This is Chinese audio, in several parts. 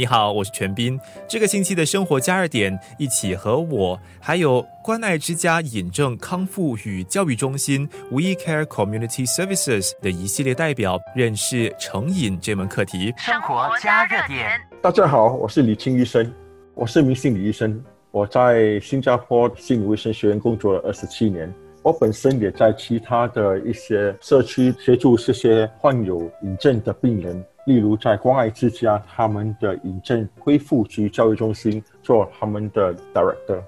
你好，我是全斌。这个星期的生活加热点，一起和我还有关爱之家引证康复与教育中心 We Care Community Services 的一系列代表，认识成瘾这门课题。生活加热点，大家好，我是李青医生，我是名心理医生，我在新加坡心理卫生学院工作了二十七年。我本身也在其他的一些社区协助这些患有瘾症的病人。例如，在关爱之家，他们的瘾症恢复及教育中心做他们的 director。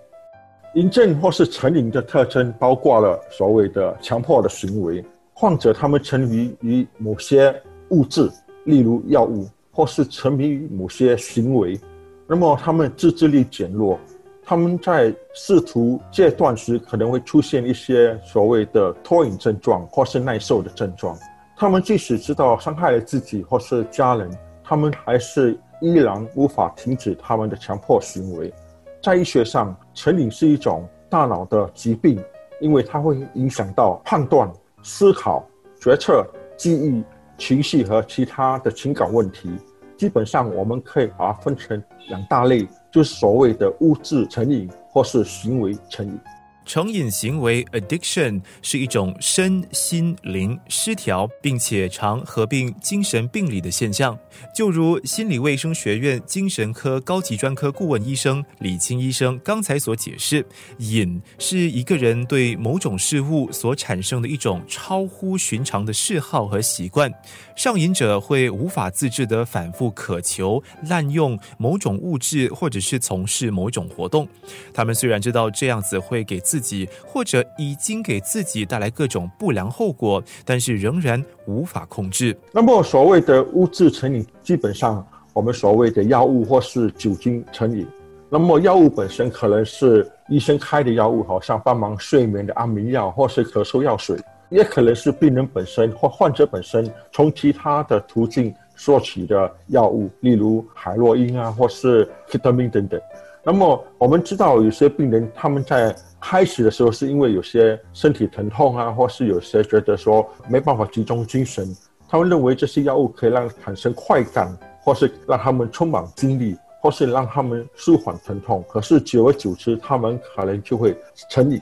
瘾症或是成瘾的特征包括了所谓的强迫的行为，患者他们沉迷于某些物质，例如药物，或是沉迷于某些行为，那么他们自制力减弱，他们在试图戒断时可能会出现一些所谓的脱瘾症状或是耐受的症状。他们即使知道伤害了自己或是家人，他们还是依然无法停止他们的强迫行为。在医学上，成瘾是一种大脑的疾病，因为它会影响到判断、思考、决策、记忆、情绪和其他的情感问题。基本上，我们可以把它分成两大类，就是所谓的物质成瘾或是行为成瘾。成瘾行为 （addiction） 是一种身心灵失调，并且常合并精神病理的现象。就如心理卫生学院精神科高级专科顾问医生李清医生刚才所解释，瘾是一个人对某种事物所产生的一种超乎寻常的嗜好和习惯。上瘾者会无法自制的反复渴求、滥用某种物质，或者是从事某种活动。他们虽然知道这样子会给自己或者已经给自己带来各种不良后果，但是仍然无法控制。那么，所谓的物质成瘾，基本上我们所谓的药物或是酒精成瘾。那么，药物本身可能是医生开的药物，好像帮忙睡眠的安眠药，或是咳嗽药水。也可能是病人本身或患者本身从其他的途径索取的药物，例如海洛因啊，或是可待因等等。那么我们知道，有些病人他们在开始的时候是因为有些身体疼痛啊，或是有些觉得说没办法集中精神，他们认为这些药物可以让产生快感，或是让他们充满精力，或是让他们舒缓疼痛。可是久而久之，他们可能就会成瘾。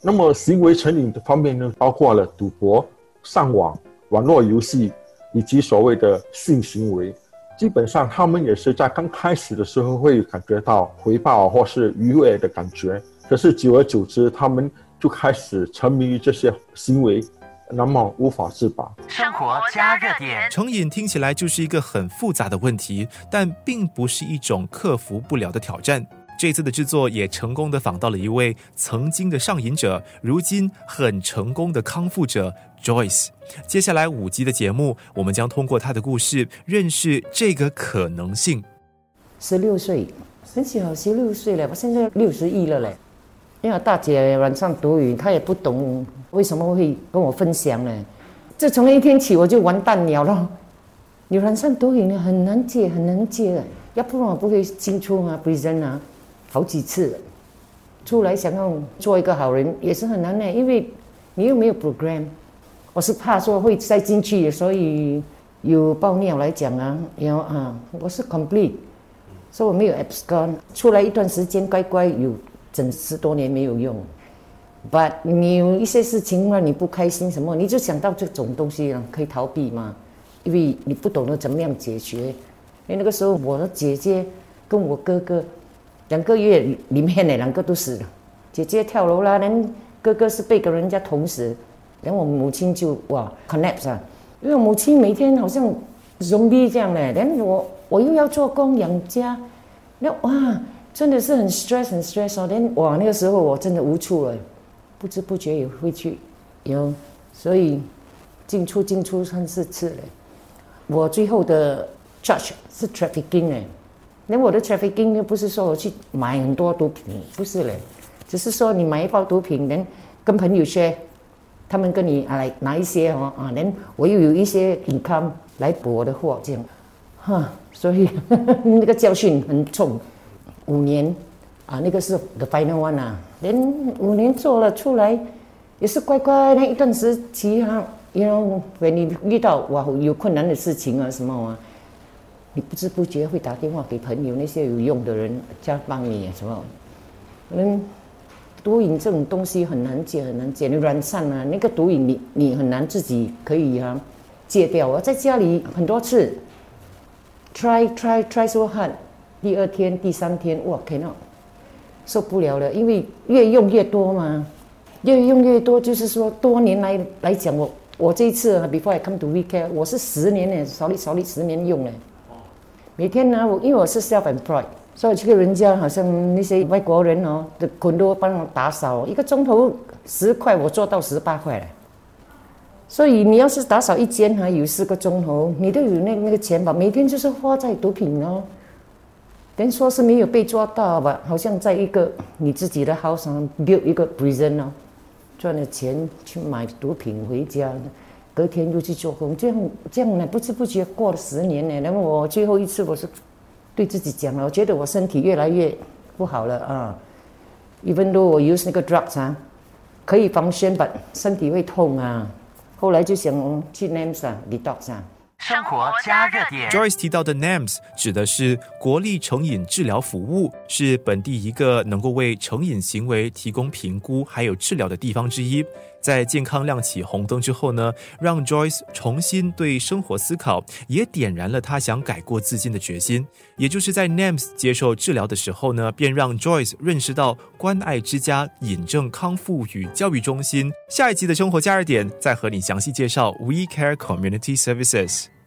那么行为成瘾的方面呢，包括了赌博、上网、网络游戏，以及所谓的性行为。基本上，他们也是在刚开始的时候会感觉到回报或是愉悦的感觉，可是久而久之，他们就开始沉迷于这些行为，那么无法自拔。生活加热点，成瘾听起来就是一个很复杂的问题，但并不是一种克服不了的挑战。这次的制作也成功的访到了一位曾经的上瘾者，如今很成功的康复者 Joyce。接下来五集的节目，我们将通过他的故事认识这个可能性。十六岁，很小，十六岁了，我现在六十一了嘞。因为大姐晚上毒瘾，她也不懂为什么会跟我分享呢。自从那一天起，我就完蛋了咯。你晚上毒瘾很难戒，很难戒的，要不然我不会进出啊，prison 啊。好几次了，出来想要做一个好人也是很难的，因为你又没有 program。我是怕说会再进去，所以有爆尿来讲啊，然后啊，我是 complete，所以我没有 abscon。出来一段时间乖乖有整十多年没有用，but 你有一些事情让你不开心什么，你就想到这种东西可以逃避嘛，因为你不懂得怎么样解决。因为那个时候我的姐姐跟我哥哥。两个月里面呢，两个都死了。姐姐跳楼啦，人哥哥是被跟人家捅死。然后我母亲就哇 connect 啊，因为母亲每天好像重力这样嘞。然后我我又要做工养家，那哇真的是很 stress 很 stress 哦。连哇那个时候我真的无处了，不知不觉也会去有，所以进出进出三四次了。我最后的 judge 是 trafficking 哎。那我的 trafficking 又不是说我去买很多毒品，不是嘞，只是说你买一包毒品，能跟朋友说他们跟你啊来拿一些哦啊，能我又有一些 income 来补我的货，这样，哈，所以 那个教训很重，五年啊，那个是 the final one 啊，连五年做了出来，也是乖乖那一段时期哈，因为你遇到哇有困难的事情啊什么啊。你不知不觉会打电话给朋友，那些有用的人，加帮你什么？嗯，毒瘾这种东西很难戒，很难戒。你软上啊，那个毒瘾你你很难自己可以啊戒掉。我在家里很多次，try try try so hard，第二天、第三天，哇，cannot，受不了了，因为越用越多嘛，越用越多，就是说多年来来讲，我我这一次 before I come to weekend，我是十年呢，少力少力十年用呢。每天呢，我因为我是 self-employed，所以去人家好像那些外国人哦，的很多帮我打扫，一个钟头十块，我做到十八块了。所以你要是打扫一间还有四个钟头，你都有那那个钱吧？每天就是花在毒品哦。等于说是没有被抓到吧？好像在一个你自己的 house 上 build 一个 prison 哦，赚了钱去买毒品回家。隔天又去做工，这样这样呢，不知不觉过了十年呢。然后我最后一次，我是对自己讲了，我觉得我身体越来越不好了啊。Even though 我 use 那个 drugs 啊，可以防身吧，身体会痛啊。后来就想去 NAMS 啊，detox 啊。生活加热点。Joyce 提到的 NAMS 指的是国立成瘾治疗服务，是本地一个能够为成瘾行为提供评估还有治疗的地方之一。在健康亮起红灯之后呢，让 Joyce 重新对生活思考，也点燃了他想改过自新的决心。也就是在 NAMS 接受治疗的时候呢，便让 Joyce 认识到关爱之家引证康复与教育中心。下一集的生活加热点再和你详细介绍 We Care Community Services。